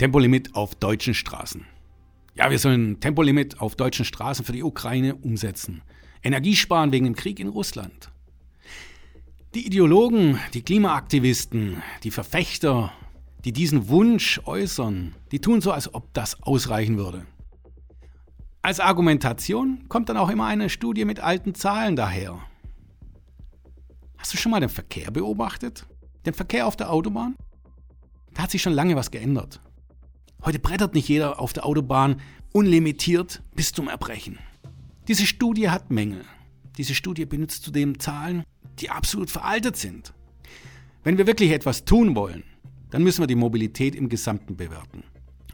Tempolimit auf deutschen Straßen. Ja, wir sollen Tempolimit auf deutschen Straßen für die Ukraine umsetzen. Energiesparen wegen dem Krieg in Russland. Die Ideologen, die Klimaaktivisten, die Verfechter, die diesen Wunsch äußern, die tun so, als ob das ausreichen würde. Als Argumentation kommt dann auch immer eine Studie mit alten Zahlen daher. Hast du schon mal den Verkehr beobachtet? Den Verkehr auf der Autobahn? Da hat sich schon lange was geändert. Heute brettert nicht jeder auf der Autobahn unlimitiert bis zum Erbrechen. Diese Studie hat Mängel. Diese Studie benutzt zudem Zahlen, die absolut veraltet sind. Wenn wir wirklich etwas tun wollen, dann müssen wir die Mobilität im Gesamten bewerten.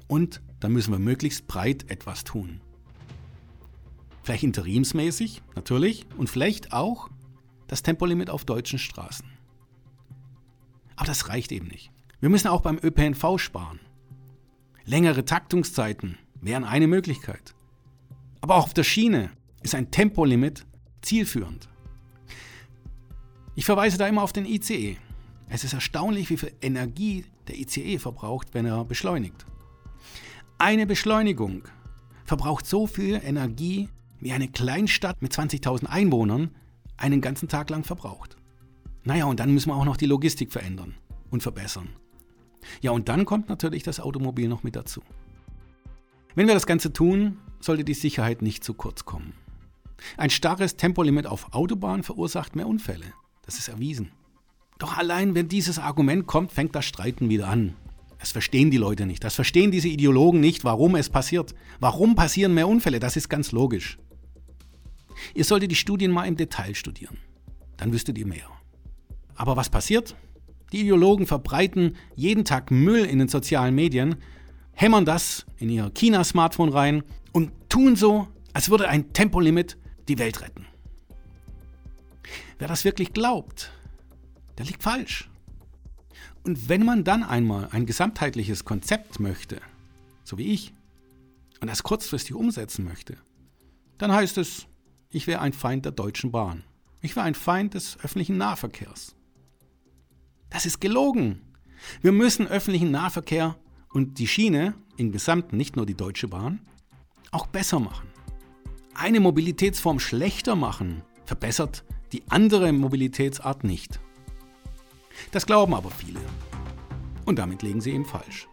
Und dann müssen wir möglichst breit etwas tun. Vielleicht interimsmäßig, natürlich, und vielleicht auch das Tempolimit auf deutschen Straßen. Aber das reicht eben nicht. Wir müssen auch beim ÖPNV sparen. Längere Taktungszeiten wären eine Möglichkeit. Aber auch auf der Schiene ist ein Tempolimit zielführend. Ich verweise da immer auf den ICE. Es ist erstaunlich, wie viel Energie der ICE verbraucht, wenn er beschleunigt. Eine Beschleunigung verbraucht so viel Energie, wie eine Kleinstadt mit 20.000 Einwohnern einen ganzen Tag lang verbraucht. Naja, und dann müssen wir auch noch die Logistik verändern und verbessern. Ja, und dann kommt natürlich das Automobil noch mit dazu. Wenn wir das Ganze tun, sollte die Sicherheit nicht zu kurz kommen. Ein starres Tempolimit auf Autobahn verursacht mehr Unfälle. Das ist erwiesen. Doch allein wenn dieses Argument kommt, fängt das Streiten wieder an. Das verstehen die Leute nicht. Das verstehen diese Ideologen nicht, warum es passiert. Warum passieren mehr Unfälle? Das ist ganz logisch. Ihr solltet die Studien mal im Detail studieren. Dann wüsstet ihr mehr. Aber was passiert? Die Ideologen verbreiten jeden Tag Müll in den sozialen Medien, hämmern das in ihr China-Smartphone rein und tun so, als würde ein Tempolimit die Welt retten. Wer das wirklich glaubt, der liegt falsch. Und wenn man dann einmal ein gesamtheitliches Konzept möchte, so wie ich, und das kurzfristig umsetzen möchte, dann heißt es, ich wäre ein Feind der Deutschen Bahn. Ich wäre ein Feind des öffentlichen Nahverkehrs. Das ist gelogen. Wir müssen öffentlichen Nahverkehr und die Schiene im Gesamten, nicht nur die Deutsche Bahn, auch besser machen. Eine Mobilitätsform schlechter machen verbessert die andere Mobilitätsart nicht. Das glauben aber viele. Und damit liegen sie eben falsch.